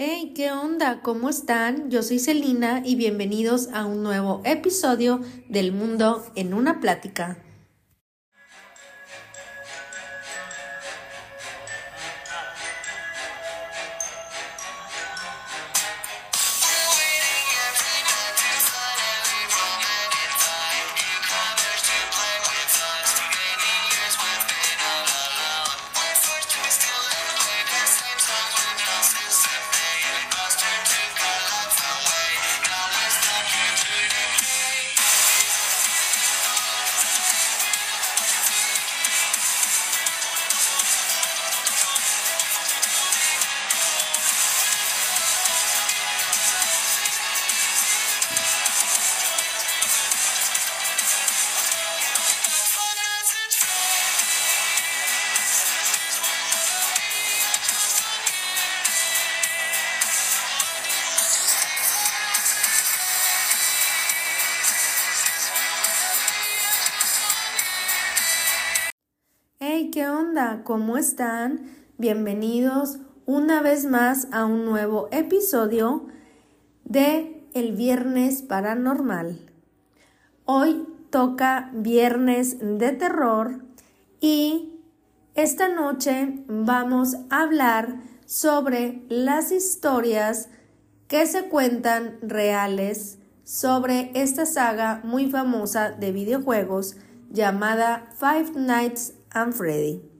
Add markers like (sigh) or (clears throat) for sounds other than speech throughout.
Hey, ¿qué onda? ¿Cómo están? Yo soy Celina y bienvenidos a un nuevo episodio del Mundo en una Plática. ¿Cómo están? Bienvenidos una vez más a un nuevo episodio de El Viernes Paranormal. Hoy toca Viernes de Terror y esta noche vamos a hablar sobre las historias que se cuentan reales sobre esta saga muy famosa de videojuegos llamada Five Nights and Freddy.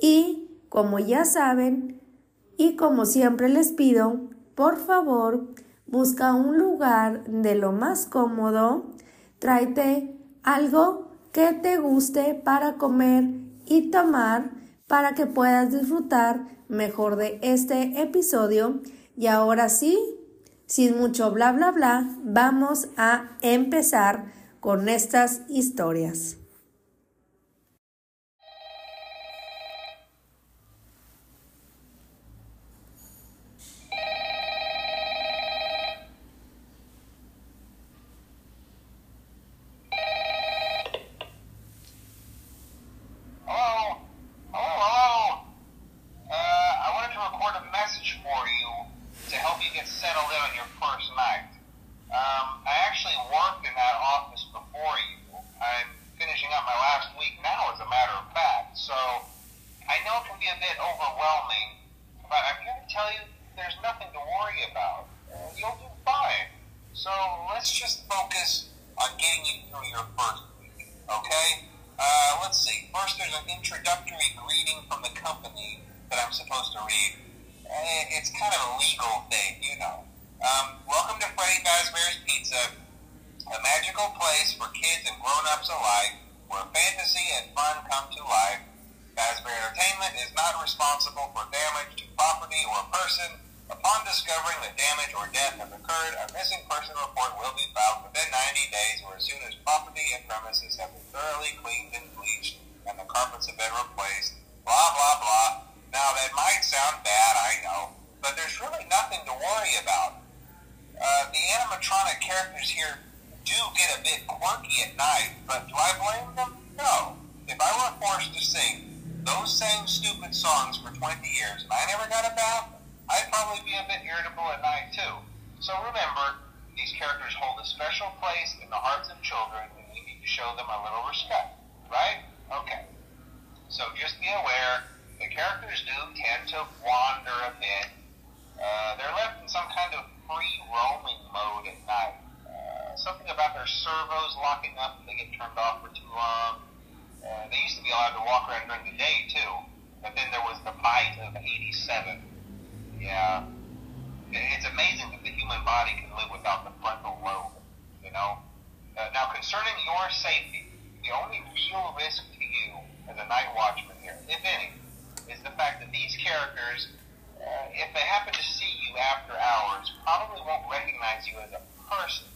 Y como ya saben, y como siempre les pido, por favor, busca un lugar de lo más cómodo, tráete algo que te guste para comer y tomar para que puedas disfrutar mejor de este episodio. Y ahora sí, sin mucho bla bla bla, vamos a empezar con estas historias. Occurred, a missing person report will be filed within 90 days or as soon as property and premises have been thoroughly cleaned and bleached and the carpets have been replaced. Blah, blah, blah. Now, that might sound bad, I know, but there's really nothing to worry about. Uh, the animatronic characters here do get a bit quirky at night, but do I blame them? No. If I were forced to sing those same stupid songs for 20 years and I never got a bath, I'd probably be a bit irritable at night too. So remember, these characters hold a special place in the hearts of children and we need to show them a little respect, right? Okay. So just be aware, the characters do tend to wander a bit. Uh, they're left in some kind of free roaming mode at night. Uh, something about their servos locking up if they get turned off for too long. Uh, they used to be allowed to walk around during the day too, but then there was the bite of 87. Yeah. It's amazing human body can live without the frontal lobe, you know? Uh, now, concerning your safety, the only real risk to you as a night watchman here, if any, is the fact that these characters, uh, if they happen to see you after hours, probably won't recognize you as a person.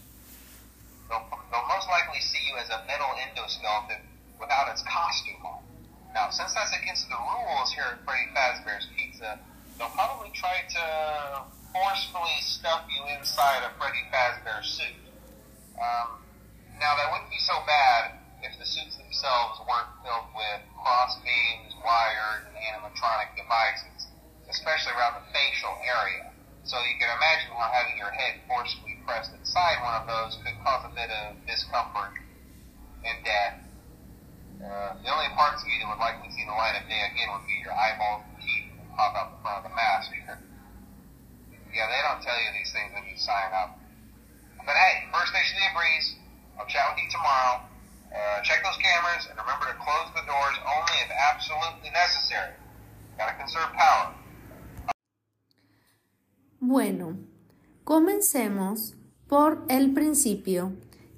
They'll, they'll most likely see you as a metal endoskeleton without its costume on. Now, since that's against the rules here at Freddy Fazbear's Pizza, they'll probably try to forcefully stuff you inside a Freddy Fazbear suit. Um, now, that wouldn't be so bad if the suits themselves weren't filled with cross beams, wires, and animatronic devices, especially around the facial area. So you can imagine how having your head forcibly pressed inside one of those could cause a bit of discomfort and death. Uh, the only parts of you that would likely see the light of day again would be your eyeballs and teeth pop out the front of the mask. Yeah, they don't tell you these things when you sign up. But hey, First Station of Breeze, I'll chat with you tomorrow. Uh, check those cameras and remember to close the doors only if absolutely necessary. Gotta conserve power. Bueno, comencemos por el principio.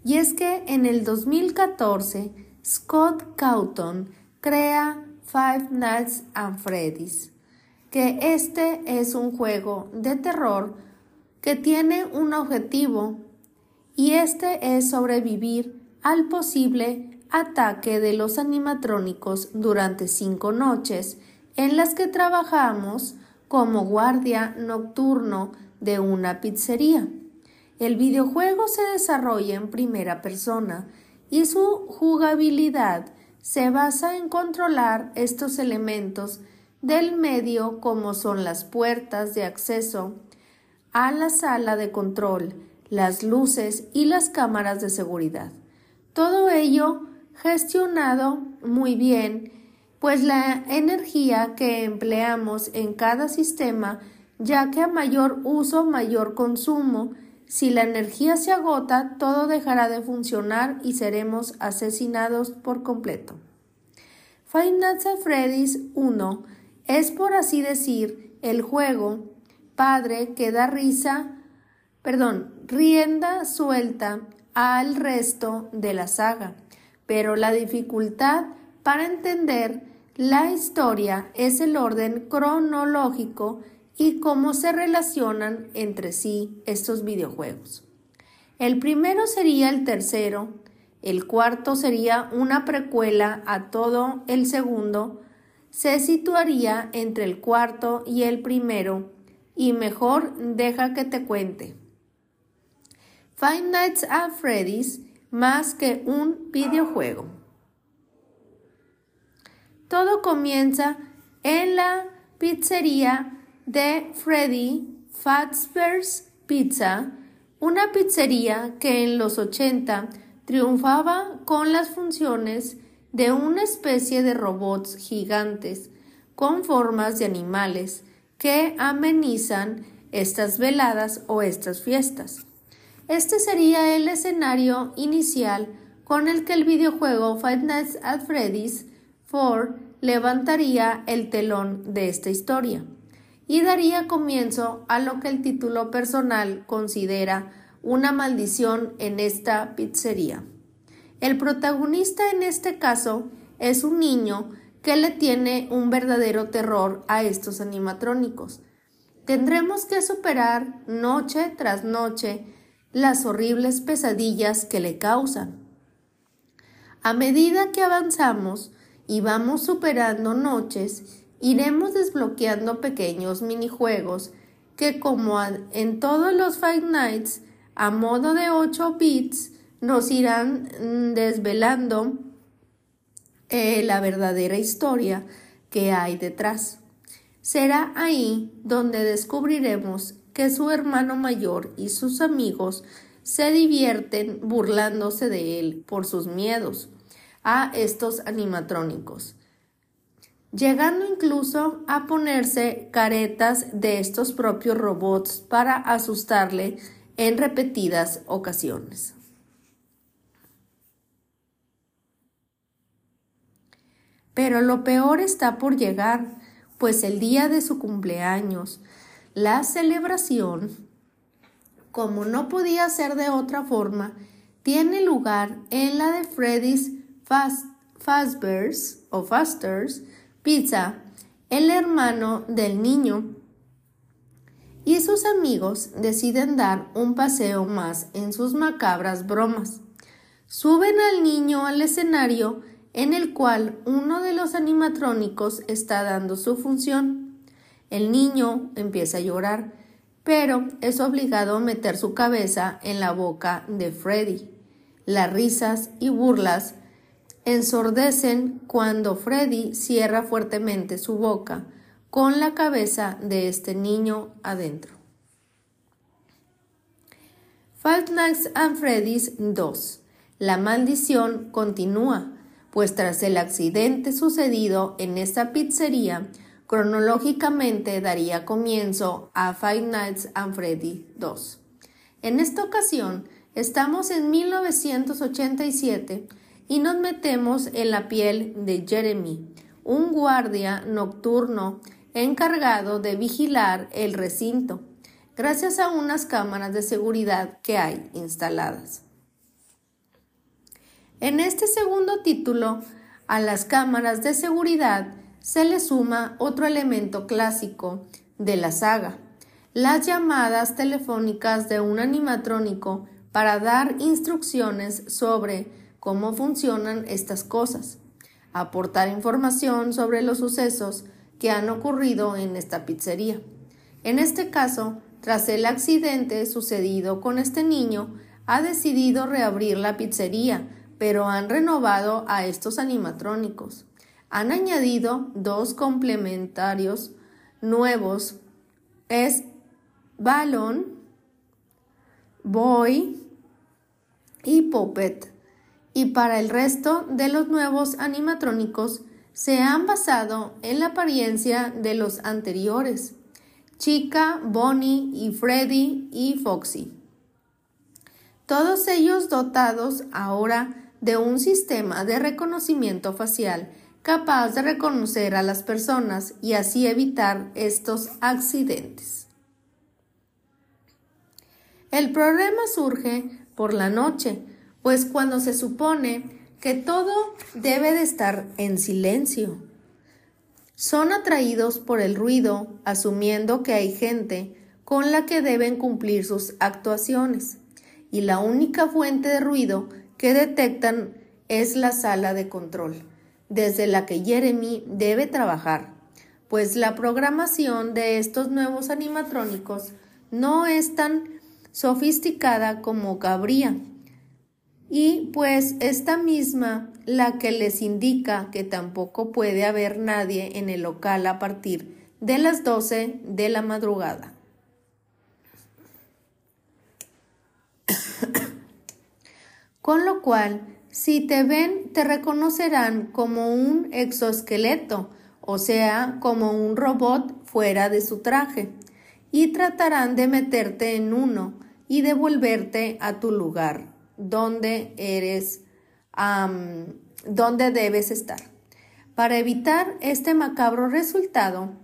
Y es que en el 2014 Scott Cawthon crea Five Nights at Freddy's, que este es un juego de terror que tiene un objetivo y este es sobrevivir al posible ataque de los animatrónicos durante cinco noches en las que trabajamos como guardia nocturno de una pizzería. El videojuego se desarrolla en primera persona y su jugabilidad se basa en controlar estos elementos del medio como son las puertas de acceso a la sala de control, las luces y las cámaras de seguridad. Todo ello gestionado muy bien pues la energía que empleamos en cada sistema, ya que a mayor uso, mayor consumo, si la energía se agota, todo dejará de funcionar y seremos asesinados por completo. At Freddy's 1 es, por así decir, el juego padre que da risa, perdón, rienda suelta al resto de la saga, pero la dificultad para entender la historia es el orden cronológico y cómo se relacionan entre sí estos videojuegos. El primero sería el tercero, el cuarto sería una precuela a todo el segundo, se situaría entre el cuarto y el primero, y mejor deja que te cuente. Five Nights at Freddy's más que un videojuego. Todo comienza en la pizzería de Freddy Fazbear's Pizza, una pizzería que en los 80 triunfaba con las funciones de una especie de robots gigantes con formas de animales que amenizan estas veladas o estas fiestas. Este sería el escenario inicial con el que el videojuego Five Nights at Freddy's Ford levantaría el telón de esta historia y daría comienzo a lo que el título personal considera una maldición en esta pizzería. El protagonista en este caso es un niño que le tiene un verdadero terror a estos animatrónicos. Tendremos que superar noche tras noche las horribles pesadillas que le causan. A medida que avanzamos, y vamos superando noches, iremos desbloqueando pequeños minijuegos que como en todos los Five Nights, a modo de 8 bits, nos irán mm, desvelando eh, la verdadera historia que hay detrás. Será ahí donde descubriremos que su hermano mayor y sus amigos se divierten burlándose de él por sus miedos a estos animatrónicos, llegando incluso a ponerse caretas de estos propios robots para asustarle en repetidas ocasiones. Pero lo peor está por llegar, pues el día de su cumpleaños, la celebración, como no podía ser de otra forma, tiene lugar en la de Freddy's Fazbear's o Fasters Pizza, el hermano del niño, y sus amigos deciden dar un paseo más en sus macabras bromas. Suben al niño al escenario en el cual uno de los animatrónicos está dando su función. El niño empieza a llorar, pero es obligado a meter su cabeza en la boca de Freddy. Las risas y burlas ensordecen cuando Freddy cierra fuertemente su boca con la cabeza de este niño adentro. Five Nights at Freddy's 2. La maldición continúa, pues tras el accidente sucedido en esta pizzería, cronológicamente daría comienzo a Five Nights at Freddy's 2. En esta ocasión, estamos en 1987 y nos metemos en la piel de Jeremy, un guardia nocturno encargado de vigilar el recinto, gracias a unas cámaras de seguridad que hay instaladas. En este segundo título, a las cámaras de seguridad se le suma otro elemento clásico de la saga, las llamadas telefónicas de un animatrónico para dar instrucciones sobre cómo funcionan estas cosas, aportar información sobre los sucesos que han ocurrido en esta pizzería. En este caso, tras el accidente sucedido con este niño, ha decidido reabrir la pizzería, pero han renovado a estos animatrónicos. Han añadido dos complementarios nuevos. Es Balón, Boy y Puppet. Y para el resto de los nuevos animatrónicos se han basado en la apariencia de los anteriores, Chica, Bonnie y Freddy y Foxy. Todos ellos dotados ahora de un sistema de reconocimiento facial capaz de reconocer a las personas y así evitar estos accidentes. El problema surge por la noche, pues cuando se supone que todo debe de estar en silencio. Son atraídos por el ruido, asumiendo que hay gente con la que deben cumplir sus actuaciones, y la única fuente de ruido que detectan es la sala de control, desde la que Jeremy debe trabajar, pues la programación de estos nuevos animatrónicos no es tan sofisticada como cabría y pues esta misma la que les indica que tampoco puede haber nadie en el local a partir de las 12 de la madrugada. Con lo cual, si te ven, te reconocerán como un exoesqueleto, o sea, como un robot fuera de su traje, y tratarán de meterte en uno y devolverte a tu lugar dónde eres, dónde debes estar. Para evitar este macabro resultado,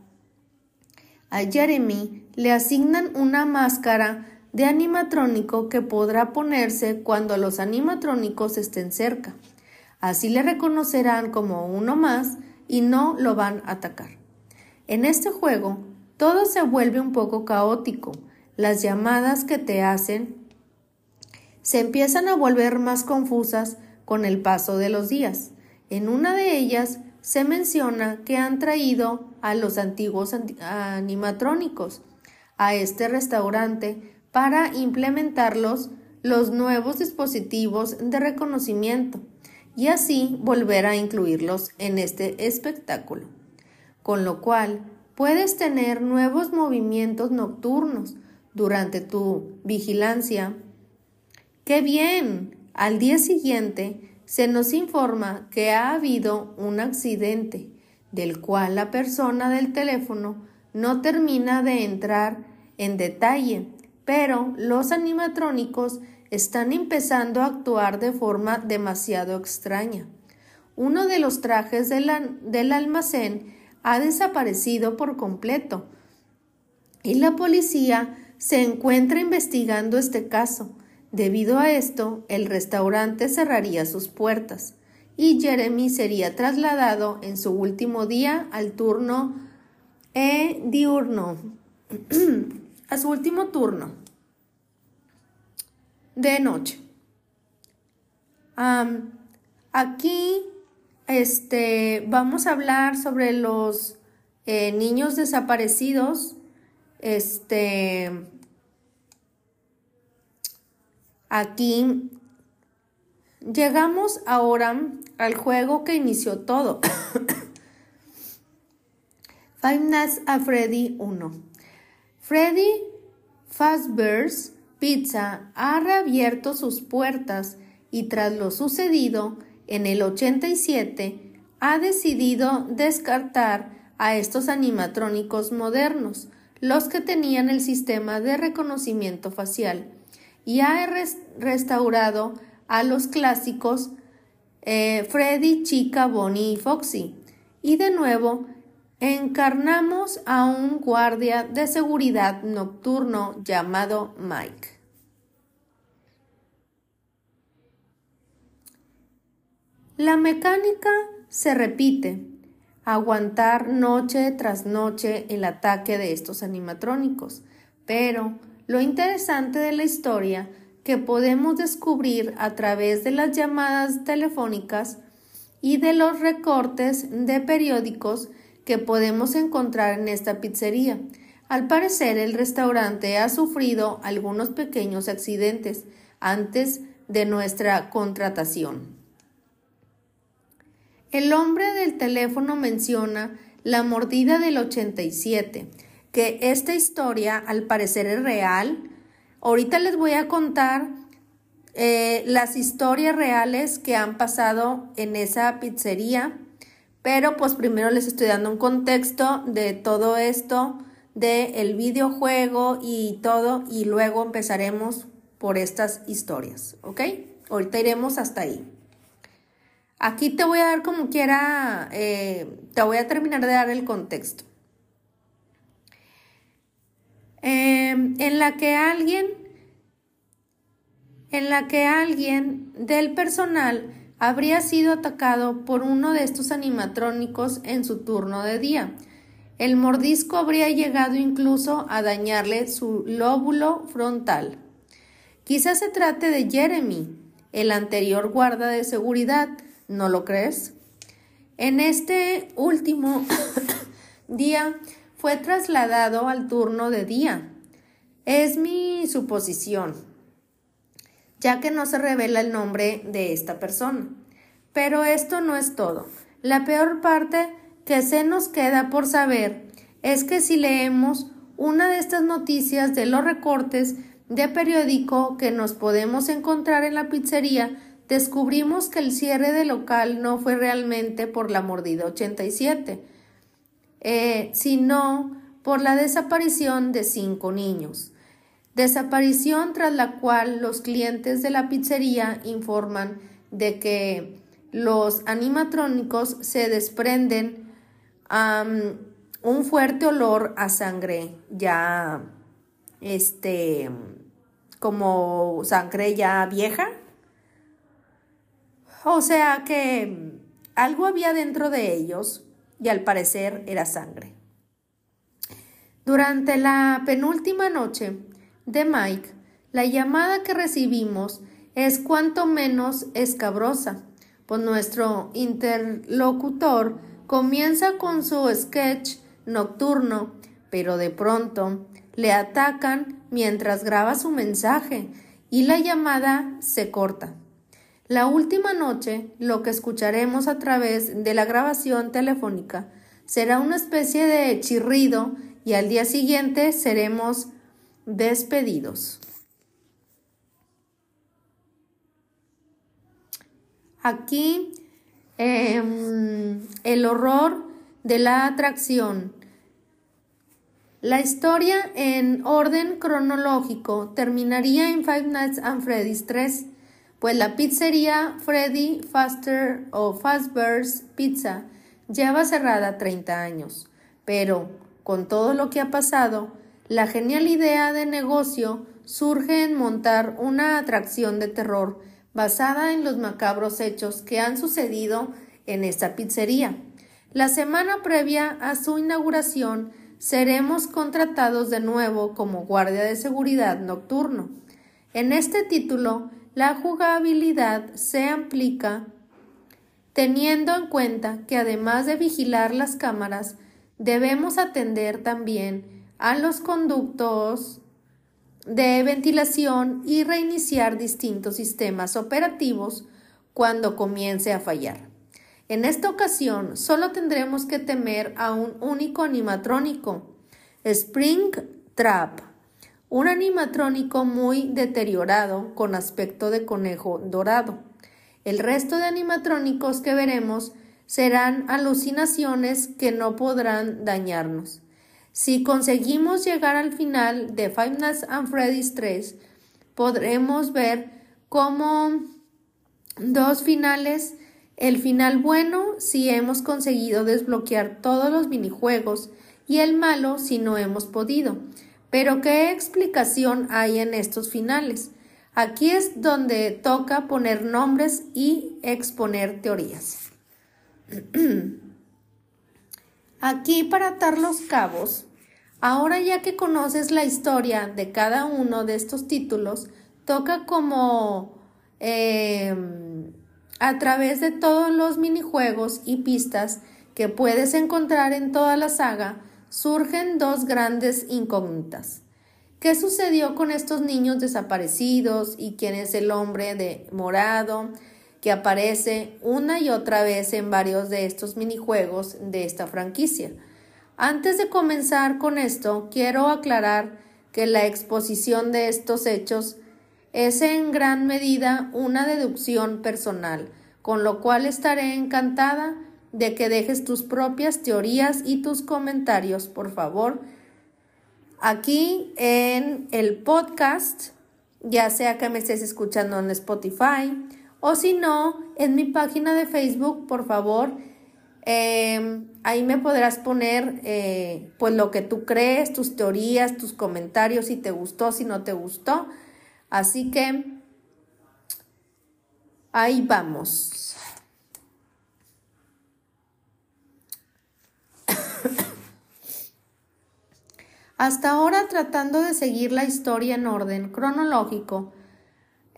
a Jeremy le asignan una máscara de animatrónico que podrá ponerse cuando los animatrónicos estén cerca. Así le reconocerán como uno más y no lo van a atacar. En este juego, todo se vuelve un poco caótico. Las llamadas que te hacen se empiezan a volver más confusas con el paso de los días. En una de ellas se menciona que han traído a los antiguos animatrónicos a este restaurante para implementarlos los nuevos dispositivos de reconocimiento y así volver a incluirlos en este espectáculo. Con lo cual puedes tener nuevos movimientos nocturnos durante tu vigilancia ¡Qué bien! Al día siguiente se nos informa que ha habido un accidente, del cual la persona del teléfono no termina de entrar en detalle, pero los animatrónicos están empezando a actuar de forma demasiado extraña. Uno de los trajes del, del almacén ha desaparecido por completo y la policía se encuentra investigando este caso Debido a esto, el restaurante cerraría sus puertas y Jeremy sería trasladado en su último día al turno e diurno, (clears throat) a su último turno de noche. aquí este, vamos a hablar sobre los eh, niños desaparecidos. Este, Aquí llegamos ahora al juego que inició todo. (coughs) Five Nights a Freddy 1. Freddy Fazbear's Pizza ha reabierto sus puertas y tras lo sucedido en el 87 ha decidido descartar a estos animatrónicos modernos, los que tenían el sistema de reconocimiento facial, y ha restaurado a los clásicos eh, Freddy, Chica, Bonnie y Foxy. Y de nuevo encarnamos a un guardia de seguridad nocturno llamado Mike. La mecánica se repite, aguantar noche tras noche el ataque de estos animatrónicos, pero lo interesante de la historia que podemos descubrir a través de las llamadas telefónicas y de los recortes de periódicos que podemos encontrar en esta pizzería. Al parecer el restaurante ha sufrido algunos pequeños accidentes antes de nuestra contratación. El hombre del teléfono menciona la mordida del 87, que esta historia al parecer es real. Ahorita les voy a contar eh, las historias reales que han pasado en esa pizzería, pero pues primero les estoy dando un contexto de todo esto, del el videojuego y todo, y luego empezaremos por estas historias, ¿ok? Ahorita iremos hasta ahí. Aquí te voy a dar como quiera, eh, te voy a terminar de dar el contexto. Em, en la que alguien, en la que alguien del personal habría sido atacado por uno de estos animatrónicos en su turno de día. El mordisco habría llegado incluso a dañarle su lóbulo frontal. Quizás se trate de Jeremy, el anterior guarda de seguridad, ¿no lo crees? En este último (coughs) día fue trasladado al turno de día. Es mi suposición, ya que no se revela el nombre de esta persona. Pero esto no es todo. La peor parte que se nos queda por saber es que si leemos una de estas noticias de los recortes de periódico que nos podemos encontrar en la pizzería, descubrimos que el cierre del local no fue realmente por la mordida 87, eh, sino por la desaparición de cinco niños. Desaparición tras la cual los clientes de la pizzería informan de que los animatrónicos se desprenden un fuerte olor a sangre ya este como sangre ya vieja o sea que algo había dentro de ellos y al parecer era sangre. Durante la penúltima noche de Mike, la llamada que recibimos es cuanto menos escabrosa, pues nuestro interlocutor comienza con su sketch nocturno, pero de pronto le atacan mientras graba su mensaje y la llamada se corta. La última noche, lo que escucharemos a través de la grabación telefónica será una especie de chirrido y al día siguiente seremos despedidos. Aquí em, el horror de la atracción. La historia en orden cronológico terminaría en Five Nights at Freddy's 3 pues la pizzería Freddy Faster o Fazbear's Pizza lleva cerrada 30 años, pero con todo lo que ha pasado, la genial idea de negocio surge en montar una atracción de terror basada en los macabros hechos que han sucedido en esta pizzería. La semana previa a su inauguración seremos contratados de nuevo como guardia de seguridad nocturno. En este título la jugabilidad se aplica teniendo en cuenta que además de vigilar las cámaras, debemos atender también a los conductos de ventilación y reiniciar distintos sistemas operativos cuando comience a fallar. En esta ocasión solo tendremos que temer a un único animatrónico, Spring Trap, un animatrónico muy deteriorado con aspecto de conejo dorado. El resto de animatrónicos que veremos serán alucinaciones que no podrán dañarnos. Si conseguimos llegar al final de Five Nights at Freddy's 3, podremos ver cómo dos finales, el final bueno si hemos conseguido desbloquear todos los minijuegos y el malo si no hemos podido. Pero ¿qué explicación hay en estos finales? Aquí es donde toca poner nombres y exponer teorías. (clears throat) Aquí para atar los cabos, ahora ya que conoces la historia de cada uno de estos títulos, toca como em, a través de todos los minijuegos y pistas que puedes encontrar en toda la saga, surgen dos grandes incógnitas. ¿Qué sucedió con estos niños desaparecidos y quién es el hombre de morado que aparece una y otra vez en varios de estos minijuegos de esta franquicia? Antes de comenzar con esto, quiero aclarar que la exposición de estos hechos es en gran medida una deducción personal, con lo cual estaré encantada de que dejes tus propias teorías y tus comentarios, por favor, aquí en el podcast, ya sea que me estés escuchando en Spotify o si no, en mi página de Facebook, por favor, em, ahí me podrás poner eh, pues lo que tú crees, tus teorías, tus comentarios, si te gustó, si no te gustó. Así que ahí vamos. (coughs) Hasta ahora tratando de seguir la historia en orden cronológico,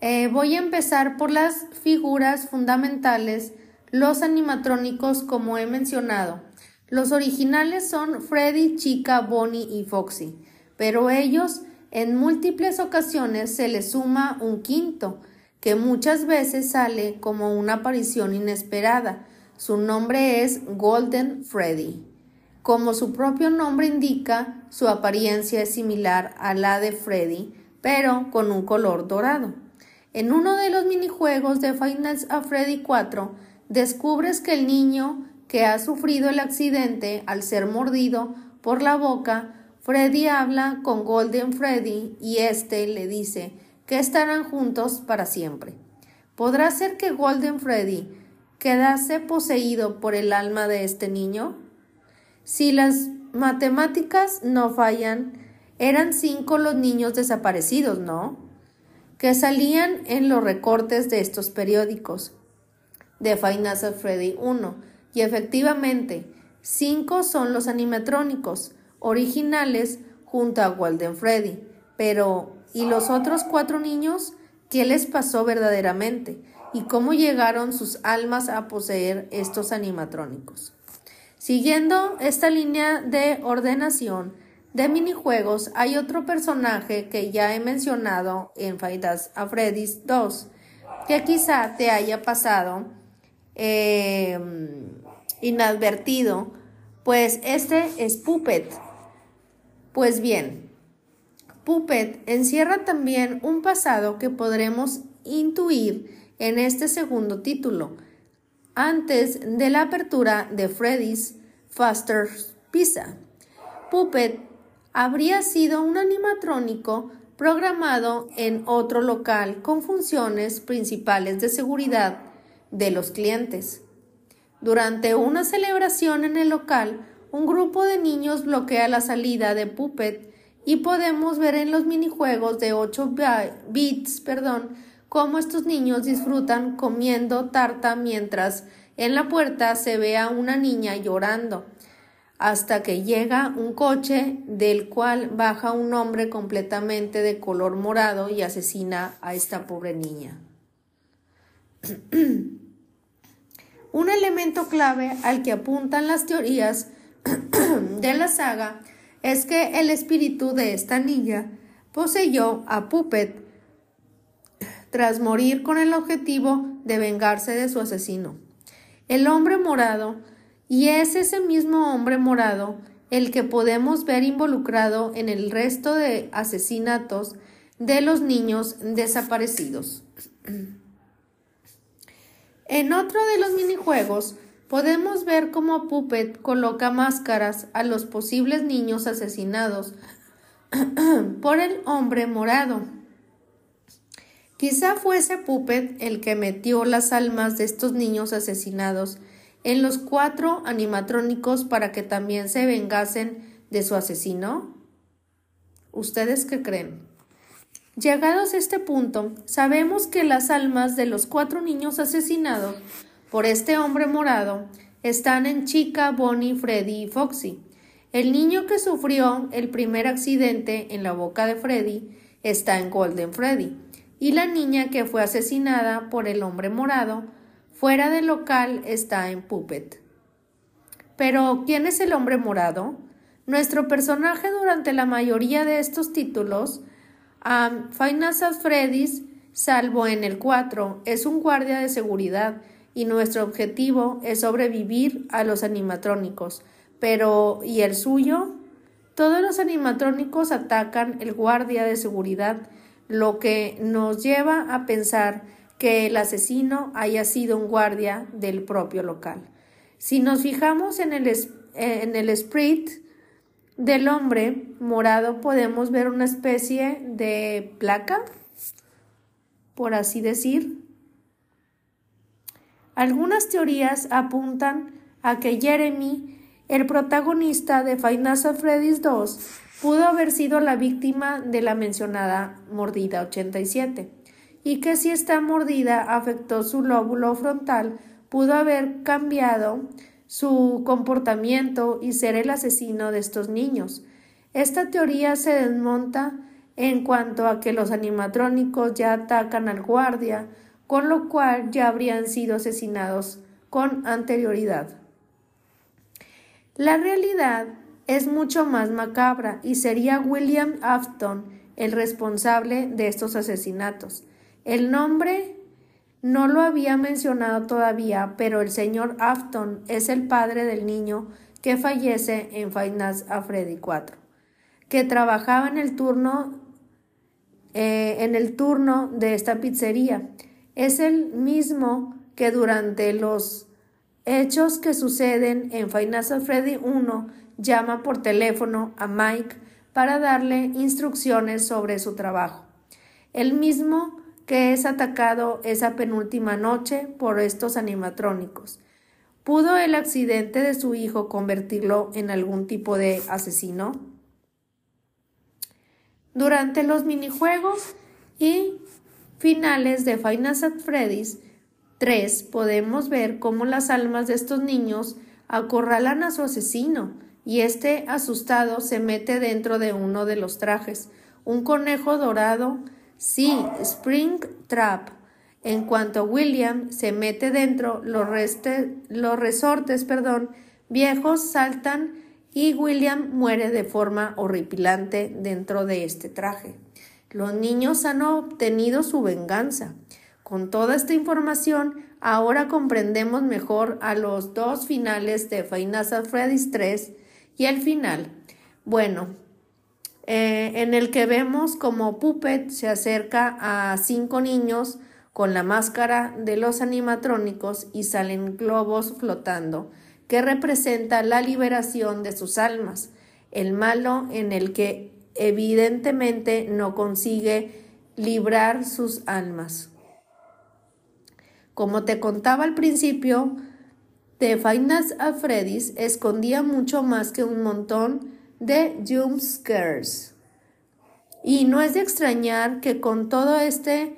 eh, voy a empezar por las figuras fundamentales, los animatrónicos como he mencionado. Los originales son Freddy, Chica, Bonnie y Foxy, pero ellos en múltiples ocasiones se les suma un quinto, que muchas veces sale como una aparición inesperada. Su nombre es Golden Freddy. Como su propio nombre indica, su apariencia es similar a la de Freddy, pero con un color dorado. En uno de los minijuegos de Finals a Freddy 4, descubres que el niño que ha sufrido el accidente al ser mordido por la boca, Freddy habla con Golden Freddy y éste le dice que estarán juntos para siempre. ¿Podrá ser que Golden Freddy quedase poseído por el alma de este niño? Si las matemáticas no fallan, eran cinco los niños desaparecidos, ¿no? Que salían en los recortes de estos periódicos de Final Freddy 1. Y efectivamente, cinco son los animatrónicos originales junto a Walden Freddy. Pero, ¿y los otros cuatro niños? ¿Qué les pasó verdaderamente? ¿Y cómo llegaron sus almas a poseer estos animatrónicos? Siguiendo esta línea de ordenación de minijuegos, hay otro personaje que ya he mencionado en Faidas a Freddy's 2, que quizá te haya pasado eh, inadvertido, pues este es Puppet. Pues bien, Puppet encierra también un pasado que podremos intuir en este segundo título, antes de la apertura de Freddy's Faster Pizza. Puppet habría sido un animatrónico programado en otro local con funciones principales de seguridad de los clientes. Durante una celebración en el local, un grupo de niños bloquea la salida de Puppet y podemos ver en los minijuegos de 8 bits, perdón, cómo estos niños disfrutan comiendo tarta mientras en la puerta se ve a una niña llorando, hasta que llega un coche del cual baja un hombre completamente de color morado y asesina a esta pobre niña. (clears throat) un elemento clave al que apuntan las teorías (clears throat) de la saga es que el espíritu de esta niña poseyó a Puppet tras morir con el objetivo de vengarse de su asesino. El hombre morado, y es ese mismo hombre morado el que podemos ver involucrado en el resto de asesinatos de los niños desaparecidos. En otro de los minijuegos podemos ver cómo Puppet coloca máscaras a los posibles niños asesinados (clears throat) por el hombre morado. Quizá fuese Puppet el que metió las almas de estos niños asesinados en los cuatro animatrónicos para que también se vengasen de su asesino. ¿Ustedes qué creen? Llegados a este punto, sabemos que las almas de los cuatro niños asesinados por este hombre morado están en Chica, Bonnie, Freddy y Foxy. El niño que sufrió el primer accidente en la boca de Freddy está en Golden Freddy y la niña que fue asesinada por el hombre morado fuera del local está en Puppet. Pero, ¿quién es el hombre morado? Nuestro personaje durante la mayoría de estos títulos Um, Final Freddy's, salvo en el 4, es un guardia de seguridad y nuestro objetivo es sobrevivir a los animatrónicos. Pero, ¿y el suyo? Todos los animatrónicos atacan el guardia de seguridad, lo que nos lleva a pensar que el asesino haya sido un guardia del propio local. Si nos fijamos en el, en el sprite del hombre morado podemos ver una especie de placa, por así decir. Algunas teorías apuntan a que Jeremy, el protagonista de Final Freddy's 2, pudo haber sido la víctima de la mencionada mordida 87 y que si esta mordida afectó su lóbulo frontal, pudo haber cambiado su comportamiento y ser el asesino de estos niños. Esta teoría se desmonta en cuanto a que los animatrónicos ya atacan al guardia, con lo cual ya habrían sido asesinados con anterioridad. La realidad es mucho más macabra y sería William Afton el responsable de estos asesinatos. El nombre no lo había mencionado todavía, pero el señor Afton es el padre del niño que fallece en Finance a Freddy 4, que trabajaba en el turno eh, en el turno de esta pizzería. Es el mismo que durante los hechos que suceden en Finance Freddy 1 llama por teléfono a Mike para darle instrucciones sobre su trabajo. El mismo que es atacado esa penúltima noche por estos animatrónicos. ¿Pudo el accidente de su hijo convertirlo en algún tipo de asesino? Durante los minijuegos y finales de Final Freddy's 3 podemos ver cómo las almas de estos niños acorralan a su asesino y este asustado se mete dentro de uno de los trajes, un conejo dorado Sí, Spring Trap. En cuanto William se mete dentro, los, los resortes perdón, viejos saltan y William muere de forma horripilante dentro de este traje. Los niños han obtenido su venganza. Con toda esta información, ahora comprendemos mejor a los dos finales de Final Freddy's 3 y el final. Bueno, eh, en el que vemos como Puppet se acerca a cinco niños con la máscara de los animatrónicos y salen globos flotando, que representa la liberación de sus almas, el malo en el que evidentemente no consigue librar sus almas. Como te contaba al principio, The Finance a Freddy's escondía mucho más que un montón de jumpscares. Y no es de extrañar que con todo este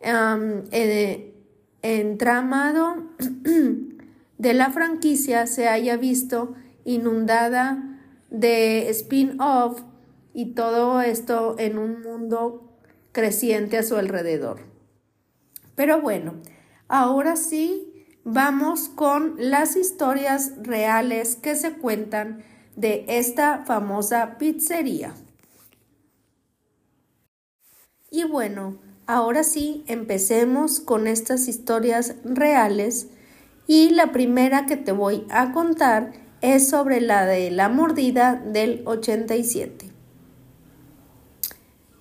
eh, entramado (clears throat) de la franquicia se haya visto inundada de spin-off y todo esto en un mundo creciente a su alrededor. Pero bueno, ahora sí vamos con las historias reales que se cuentan de esta famosa pizzería. Y bueno, ahora sí, empecemos con estas historias reales y la primera que te voy a contar es sobre la de la mordida del 87.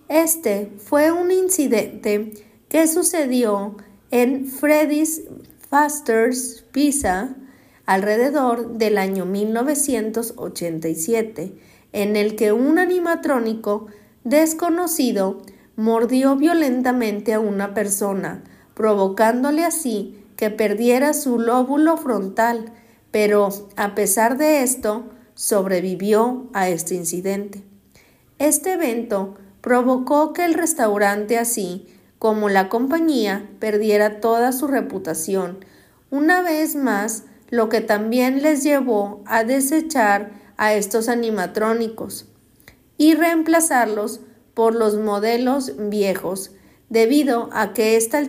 Este fue un incidente que sucedió en Freddy's Fasters Pizza alrededor del año 1987, en el que un animatrónico desconocido mordió violentamente a una persona, provocándole así que perdiera su lóbulo frontal, pero a pesar de esto, sobrevivió a este incidente. Este evento provocó que el restaurante así como la compañía perdiera toda su reputación, una vez más, lo que también les llevó a desechar a estos animatrónicos y reemplazarlos por los modelos viejos, debido a que esta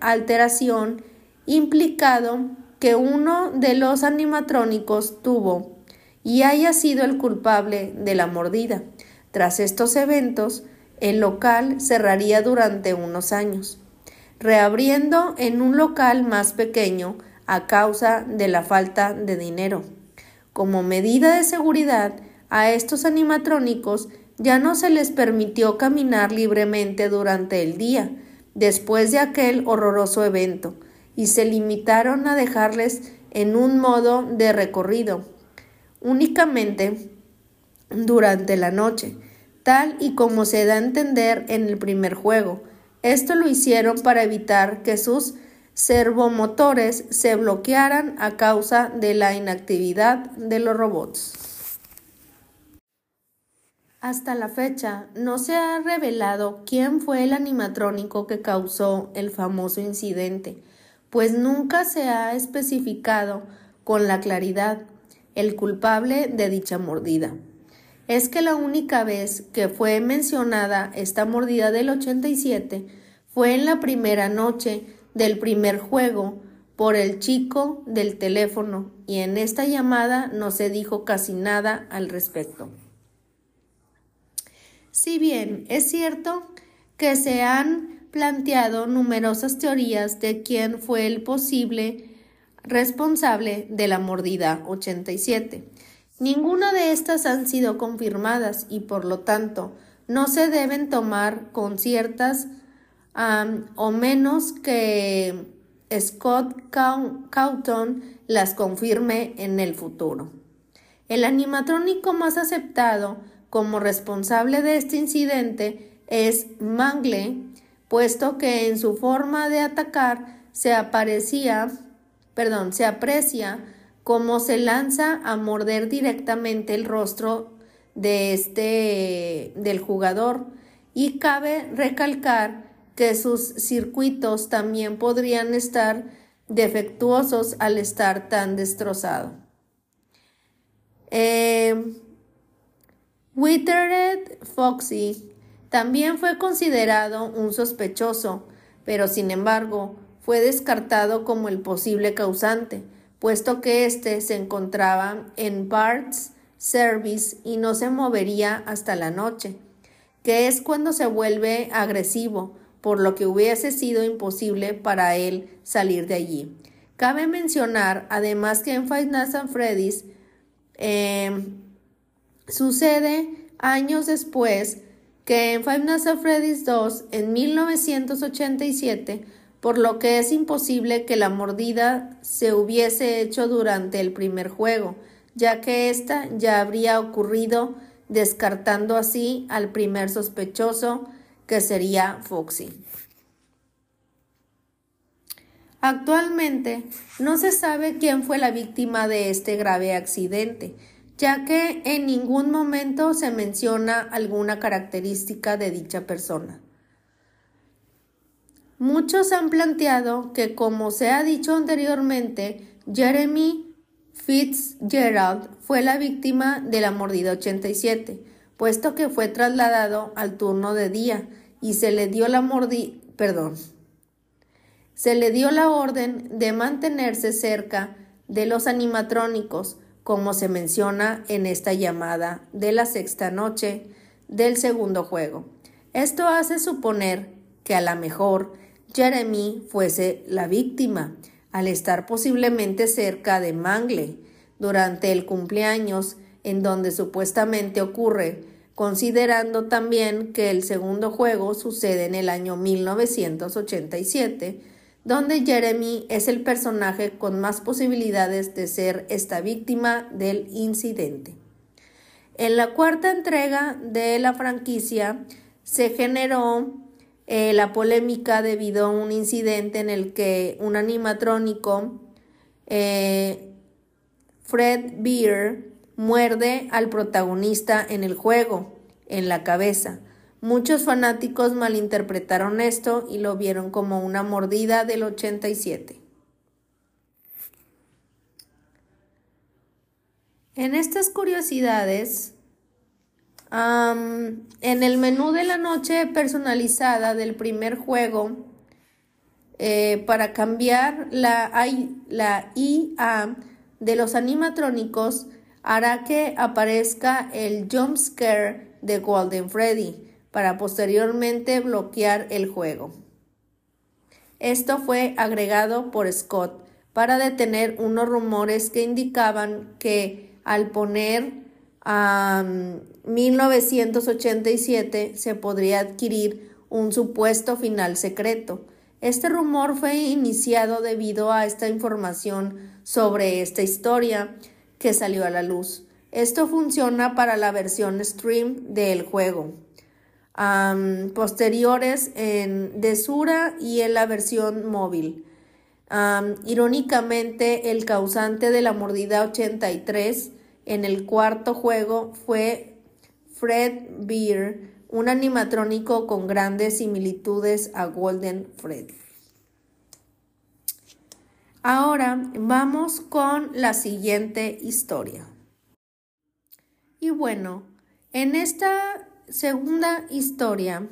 alteración implicado que uno de los animatrónicos tuvo y haya sido el culpable de la mordida. Tras estos eventos, el local cerraría durante unos años, reabriendo en un local más pequeño a causa de la falta de dinero. Como medida de seguridad, a estos animatrónicos ya no se les permitió caminar libremente durante el día, después de aquel horroroso evento, y se limitaron a dejarles en un modo de recorrido, únicamente durante la noche, tal y como se da a entender en el primer juego. Esto lo hicieron para evitar que sus servomotores se bloquearan a causa de la inactividad de los robots. Hasta la fecha no se ha revelado quién fue el animatrónico que causó el famoso incidente, pues nunca se ha especificado con la claridad el culpable de dicha mordida es que la única vez que fue mencionada esta mordida del 87 fue en la primera noche del primer juego por el chico del teléfono y en esta llamada no se dijo casi nada al respecto. Si bien es cierto que se han planteado numerosas teorías de quién fue el posible responsable de la mordida 87, Ninguna de estas han sido confirmadas y por lo tanto no se deben tomar con ciertas o menos que Scott Cawthon las confirme en el futuro. El animatrónico más aceptado como responsable de este incidente es Mangle, puesto que en su forma de atacar se aparecía, perdón, se aprecia cómo se lanza a morder directamente el rostro de este del jugador y cabe recalcar que sus circuitos también podrían estar defectuosos al estar tan destrozado. Eh, Withered Foxy también fue considerado un sospechoso, pero sin embargo fue descartado como el posible causante puesto que éste se encontraba en parts service y no se movería hasta la noche, que es cuando se vuelve agresivo, por lo que hubiese sido imposible para él salir de allí. Cabe mencionar además que en Five Nights at Freddy's em, sucede años después que en Five Nights at Freddy's 2 en 1987 por lo que es imposible que la mordida se hubiese hecho durante el primer juego, ya que ésta ya habría ocurrido, descartando así al primer sospechoso, que sería Foxy. Actualmente no se sabe quién fue la víctima de este grave accidente, ya que en ningún momento se menciona alguna característica de dicha persona. Muchos han planteado que, como se ha dicho anteriormente, Jeremy Fitzgerald fue la víctima de la mordida 87, puesto que fue trasladado al turno de día y se le dio la mordi perdón. Se le dio la orden de mantenerse cerca de los animatrónicos, como se menciona en esta llamada de la sexta noche del segundo juego. Esto hace suponer que a lo mejor Jeremy fuese la víctima, al estar posiblemente cerca de Mangle, durante el cumpleaños en donde supuestamente ocurre, considerando también que el segundo juego sucede en el año 1987, donde Jeremy es el personaje con más posibilidades de ser esta víctima del incidente. En la cuarta entrega de la franquicia se generó eh, la polémica debido a un incidente en el que un animatrónico, eh, Fred Beer, muerde al protagonista en el juego, en la cabeza. Muchos fanáticos malinterpretaron esto y lo vieron como una mordida del 87. En estas curiosidades, en el menú de la noche personalizada del primer juego, eh, para cambiar la, la IA de los animatrónicos, hará que aparezca el jump scare de Golden Freddy para posteriormente bloquear el juego. Esto fue agregado por Scott para detener unos rumores que indicaban que al poner a 1987 se podría adquirir un supuesto final secreto. Este rumor fue iniciado debido a esta información sobre esta historia que salió a la luz. Esto funciona para la versión stream del juego. posteriores en Desura y en la versión móvil. irónicamente, el causante de la mordida 83 en el cuarto juego fue Fred Beer, un animatrónico con grandes similitudes a Golden Freddy. Ahora vamos con la siguiente historia. Y bueno, en esta segunda historia,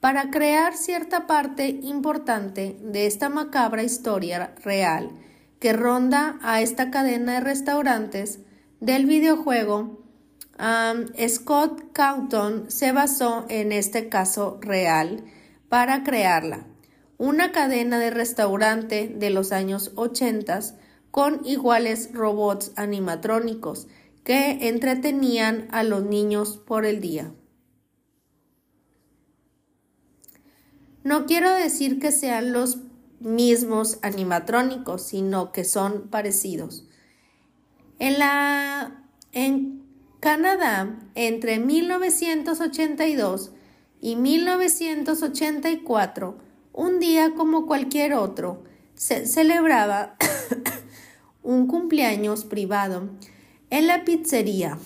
para crear cierta parte importante de esta macabra historia real que ronda a esta cadena de restaurantes del videojuego, Scott Cawthon se basó en este caso real para crearla una cadena de restaurante de los años 80 con iguales robots animatrónicos que entretenían a los niños por el día. No quiero decir que sean los mismos animatrónicos, sino que son parecidos. En, la, en Canadá, entre 1982 y 1984, un día como cualquier otro, se celebraba (coughs) un cumpleaños privado en la pizzería.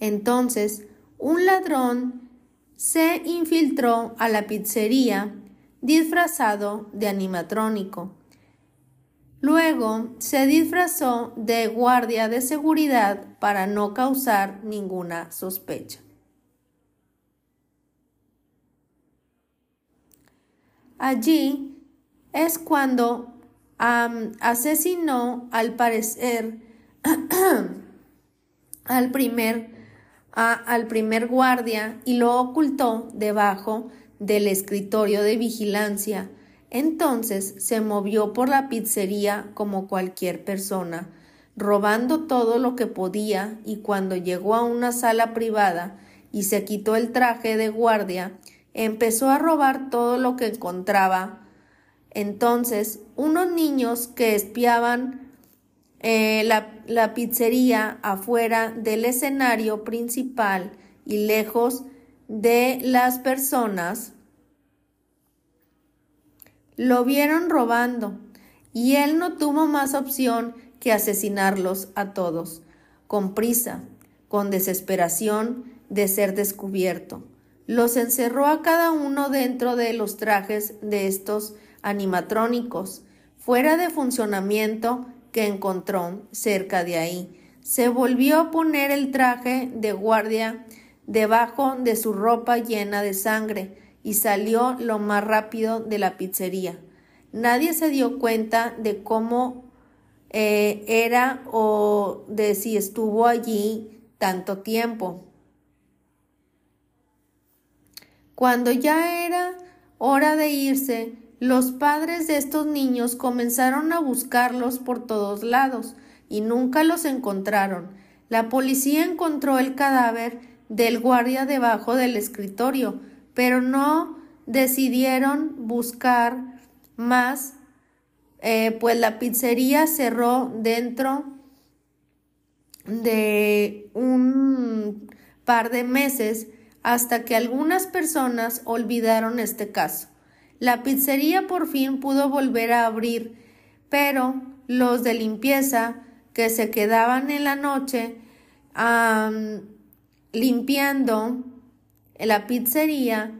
Entonces, un ladrón se infiltró a la pizzería disfrazado de animatrónico. Luego se disfrazó de guardia de seguridad para no causar ninguna sospecha. Allí es cuando asesinó al parecer (clears throat) al primer, al primer guardia y lo ocultó debajo del escritorio de vigilancia. Entonces se movió por la pizzería como cualquier persona, robando todo lo que podía y cuando llegó a una sala privada y se quitó el traje de guardia, empezó a robar todo lo que encontraba. Entonces, unos niños que espiaban eh, la, la pizzería afuera del escenario principal y lejos de las personas, lo vieron robando y él no tuvo más opción que asesinarlos a todos, con prisa, con desesperación de ser descubierto los encerró a cada uno dentro de los trajes de estos animatrónicos, fuera de funcionamiento que encontró cerca de ahí. Se volvió a poner el traje de guardia debajo de su ropa llena de sangre y salió lo más rápido de la pizzería. Nadie se dio cuenta de cómo eh, era o de si estuvo allí tanto tiempo. Cuando ya era hora de irse, los padres de estos niños comenzaron a buscarlos por todos lados, y nunca los encontraron. La policía encontró el cadáver del guardia debajo del escritorio, pero no decidieron buscar más, eh, pues la pizzería cerró dentro de un par de meses hasta que algunas personas olvidaron este caso. La pizzería por fin pudo volver a abrir, pero los de limpieza que se quedaban en la noche limpiando la pizzería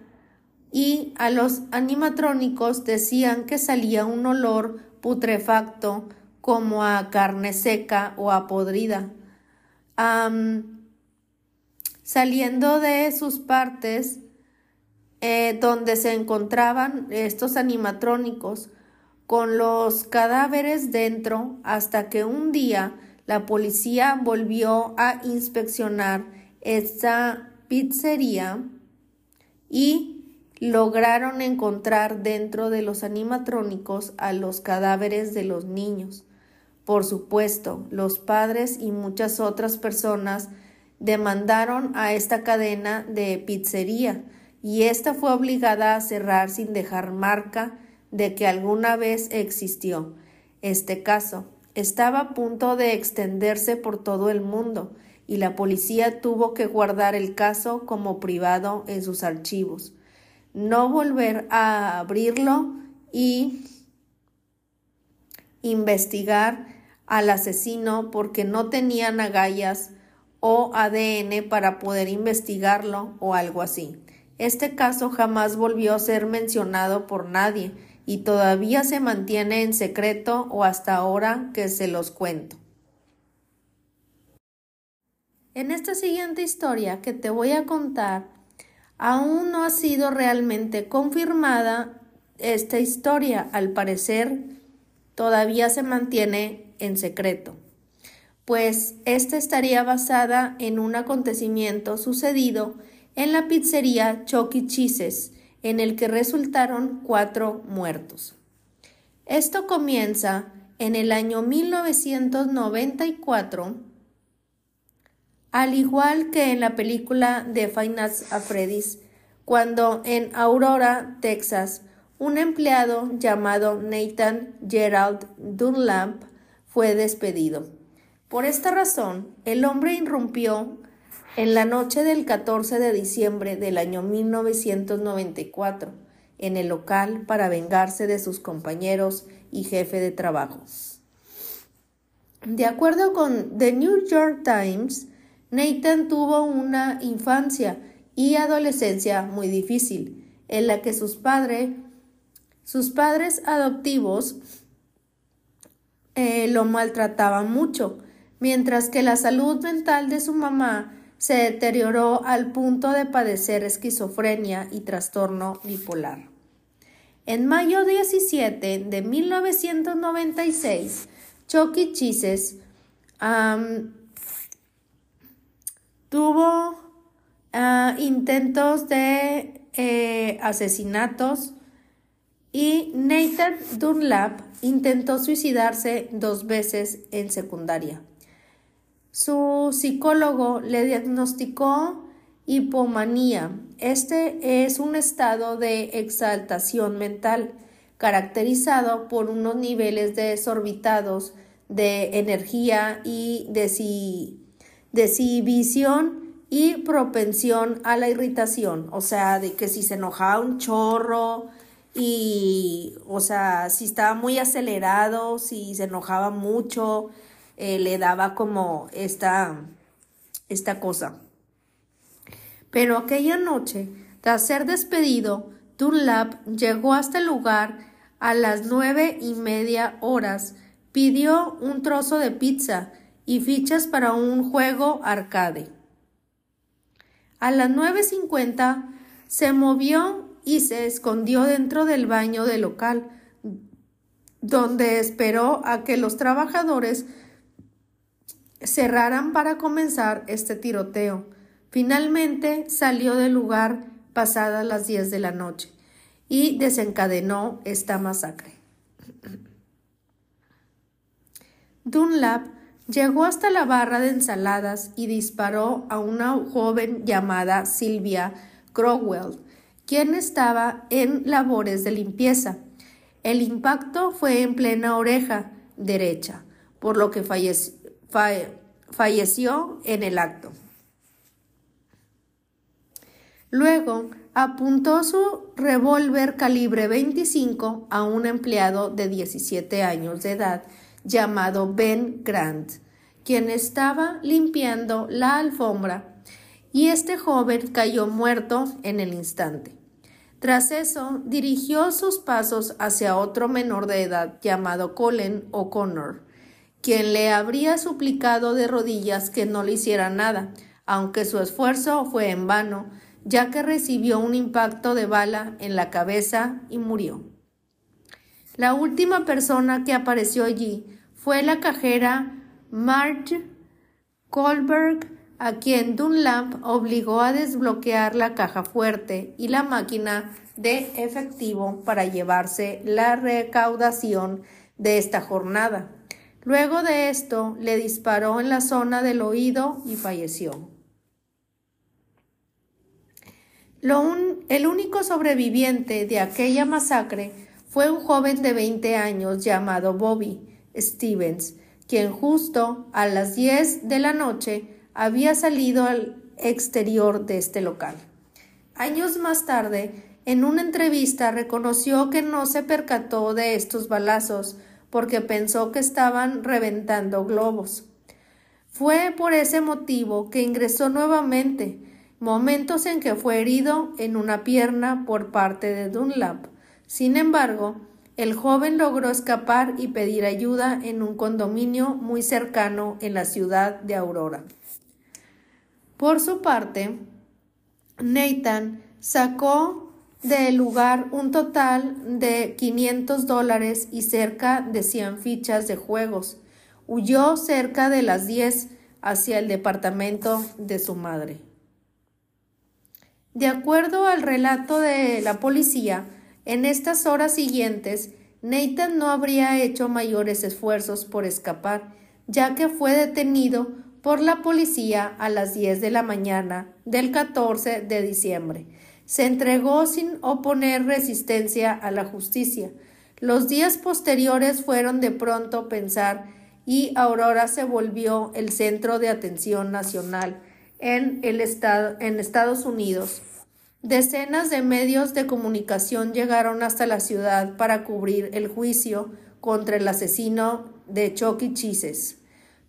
y a los animatrónicos decían que salía un olor putrefacto como a carne seca o a podrida. Saliendo de sus partes eh, donde se encontraban estos animatrónicos con los cadáveres dentro hasta que un día la policía volvió a inspeccionar esta pizzería y lograron encontrar dentro de los animatrónicos a los cadáveres de los niños. Por supuesto, los padres y muchas otras personas demandaron a esta cadena de pizzería y ésta fue obligada a cerrar sin dejar marca de que alguna vez existió. Este caso estaba a punto de extenderse por todo el mundo y la policía tuvo que guardar el caso como privado en sus archivos, no volver a abrirlo y investigar al asesino porque no tenían agallas o ADN para poder investigarlo o algo así. Este caso jamás volvió a ser mencionado por nadie y todavía se mantiene en secreto o hasta ahora que se los cuento. En esta siguiente historia que te voy a contar, aún no ha sido realmente confirmada esta historia. Al parecer, todavía se mantiene en secreto, pues esta estaría basada en un acontecimiento sucedido en la pizzería Chucky Cheeses, en el que resultaron cuatro muertos. Esto comienza en el año 1994, al igual que en la película de Finance a Freddy's, cuando en Aurora, Texas, un empleado llamado Nathan Gerald Dunlap fue despedido. Por esta razón, el hombre irrumpió en la noche del 14 de diciembre del año 1994 en el local para vengarse de sus compañeros y jefe de trabajo. De acuerdo con The New York Times, Nathan tuvo una infancia y adolescencia muy difícil, en la que sus, padres, sus padres adoptivos eh, lo maltrataban mucho, mientras que la salud mental de su mamá se deterioró al punto de padecer esquizofrenia y trastorno bipolar. En mayo 17 de 1996, Chucky Cheeses tuvo ah, intentos de eh, asesinatos y Nathan Dunlap intentó suicidarse dos veces en secundaria. Su psicólogo le diagnosticó hipomanía. Este es un estado de exaltación mental caracterizado por unos niveles desorbitados de energía y desivisión y propensión a la irritación, o sea, de que si se enojaba un chorro y, o sea, si estaba muy acelerado, si se enojaba mucho, eh, le daba como esta, esta cosa. Pero aquella noche, tras ser despedido, Dunlap llegó hasta el lugar a las nueve y media horas, pidió un trozo de pizza y fichas para un juego arcade. A las nueve cincuenta se movió y se escondió dentro del baño del local, donde esperó a que los trabajadores cerraran para comenzar este tiroteo. Finalmente salió del lugar pasadas las 10 de la noche y desencadenó esta masacre. Dunlap Llegó hasta la barra de ensaladas y disparó a una joven llamada Silvia Crowell, quien estaba en labores de limpieza. El impacto fue en plena oreja derecha, por lo que falleció en el acto. Luego apuntó su revólver calibre 25 a un empleado de 17 años de edad llamado Ben Grant, quien estaba limpiando la alfombra, y este joven cayó muerto en el instante. Tras eso, dirigió sus pasos hacia otro menor de edad llamado Colin O'Connor, quien le habría suplicado de rodillas que no le hiciera nada, aunque su esfuerzo fue en vano, ya que recibió un impacto de bala en la cabeza y murió. La última persona que apareció allí fue la cajera Marge Kohlberg, a quien Dunlap obligó a desbloquear la caja fuerte y la máquina de efectivo para llevarse la recaudación de esta jornada. Luego de esto, le disparó en la zona del oído y falleció el único sobreviviente de aquella masacre fue un joven de 20 años llamado Bobby Stevens, quien justo a las 10 de la noche había salido al exterior de este local. Años más tarde, en una entrevista reconoció que no se percató de estos balazos porque pensó que estaban reventando globos. Fue por ese motivo que ingresó nuevamente, momentos en que fue herido en una pierna por parte de Dunlap. Sin embargo, el joven logró escapar y pedir ayuda en un condominio muy cercano en la ciudad de Aurora. Por su parte, Nathan sacó del lugar un total de 500 dólares y cerca de 100 fichas de juegos. Huyó cerca de las 10 hacia el departamento de su madre. De acuerdo al relato de la policía, en estas horas siguientes, Nathan no habría hecho mayores esfuerzos por escapar, ya que fue detenido por la policía a las 10 de la mañana del 14 de diciembre. Se entregó sin oponer resistencia a la justicia. Los días posteriores fueron de pronto pensar y Aurora se volvió el centro de atención nacional en, el estado, en Estados Unidos Decenas de medios de comunicación llegaron hasta la ciudad para cubrir el juicio contra el asesino de Chucky Chises.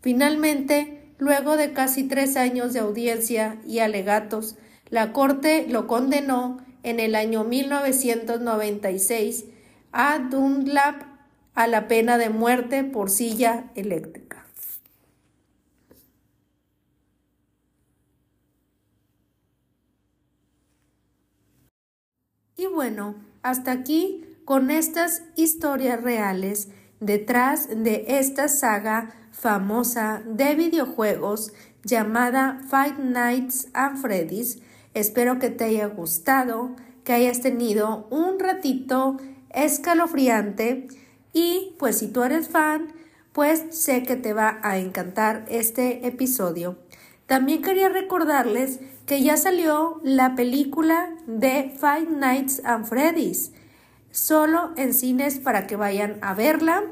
Finalmente, luego de casi tres años de audiencia y alegatos, la Corte lo condenó en el año 1996 a Dunlap a la pena de muerte por silla eléctrica. Y bueno, hasta aquí con estas historias reales detrás de esta saga famosa de videojuegos llamada Five Nights at Freddy's. Espero que te haya gustado, que hayas tenido un ratito escalofriante y pues si tú eres fan, pues sé que te va a encantar este episodio. También quería recordarles que ya salió la película de Five Nights at Freddy's, solo en cines para que vayan a verla.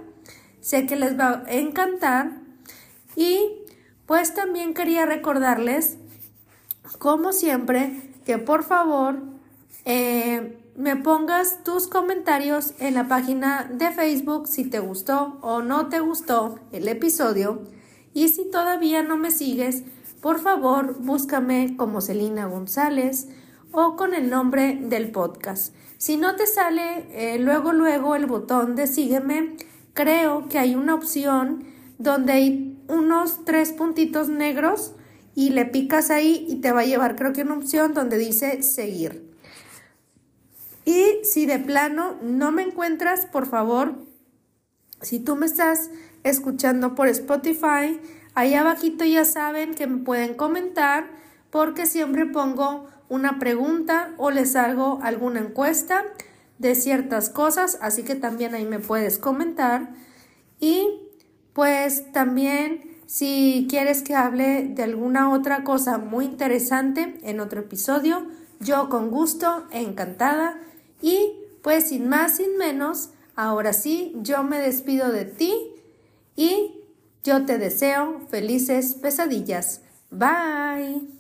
Sé que les va a encantar. Y pues también quería recordarles, como siempre, que por favor eh, me pongas tus comentarios en la página de Facebook si te gustó o no te gustó el episodio. Y si todavía no me sigues, por favor búscame como Celina González o con el nombre del podcast. Si no te sale eh, luego luego el botón de sígueme, creo que hay una opción donde hay unos tres puntitos negros y le picas ahí y te va a llevar creo que una opción donde dice seguir. Y si de plano no me encuentras, por favor, si tú me estás escuchando por Spotify, Ahí abajito ya saben que me pueden comentar porque siempre pongo una pregunta o les hago alguna encuesta de ciertas cosas, así que también ahí me puedes comentar. Y pues también Si quieres que hable de alguna otra cosa muy interesante en otro episodio, yo con gusto, encantada. Y pues sin más, sin menos, ahora sí, yo me despido de ti y yo te deseo felices pesadillas. Bye.